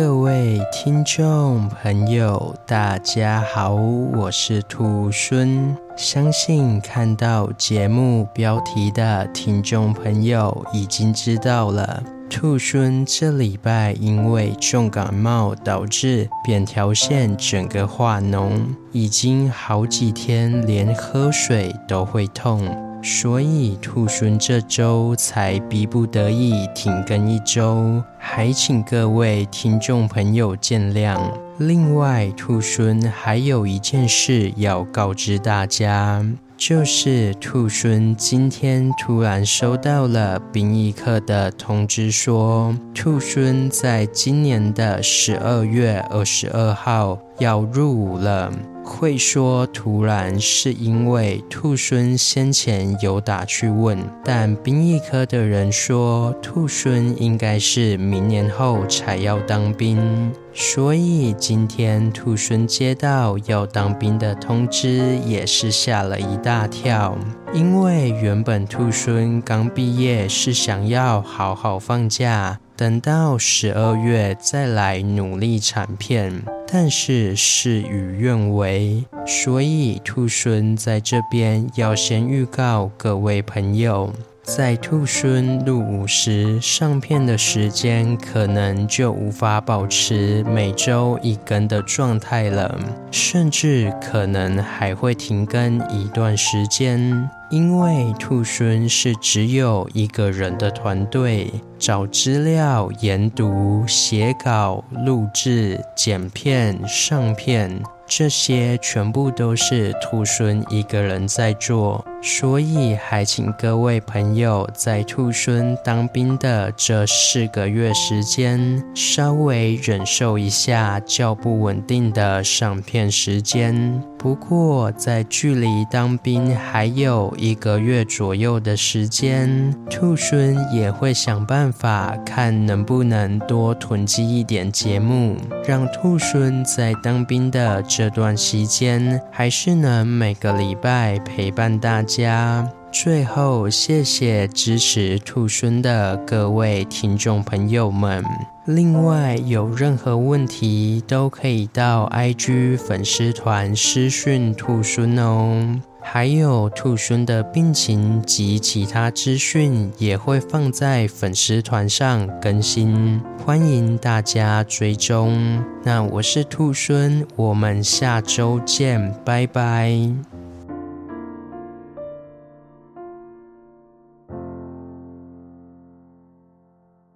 各位听众朋友，大家好，我是兔孙。相信看到节目标题的听众朋友已经知道了，兔孙这礼拜因为重感冒导致扁桃腺整个化脓，已经好几天连喝水都会痛。所以兔孙这周才逼不得已停更一周，还请各位听众朋友见谅。另外，兔孙还有一件事要告知大家，就是兔孙今天突然收到了殡仪课的通知，说兔孙在今年的十二月二十二号。要入伍了，会说突然是因为兔孙先前有打去问，但兵役科的人说兔孙应该是明年后才要当兵，所以今天兔孙接到要当兵的通知，也是吓了一大跳。因为原本兔孙刚毕业是想要好好放假，等到十二月再来努力产片。但是事与愿违，所以兔孙在这边要先预告各位朋友，在兔孙入伍时，上片的时间可能就无法保持每周一更的状态了，甚至可能还会停更一段时间。因为兔孙是只有一个人的团队，找资料、研读、写稿、录制、剪片、上片。这些全部都是兔孙一个人在做，所以还请各位朋友在兔孙当兵的这四个月时间稍微忍受一下较不稳定的上片时间。不过，在距离当兵还有一个月左右的时间，兔孙也会想办法看能不能多囤积一点节目，让兔孙在当兵的。这段时间还是能每个礼拜陪伴大家。最后，谢谢支持兔孙的各位听众朋友们。另外，有任何问题都可以到 IG 粉丝团私讯兔孙哦。还有兔孙的病情及其他资讯也会放在粉丝团上更新，欢迎大家追踪。那我是兔孙，我们下周见，拜拜。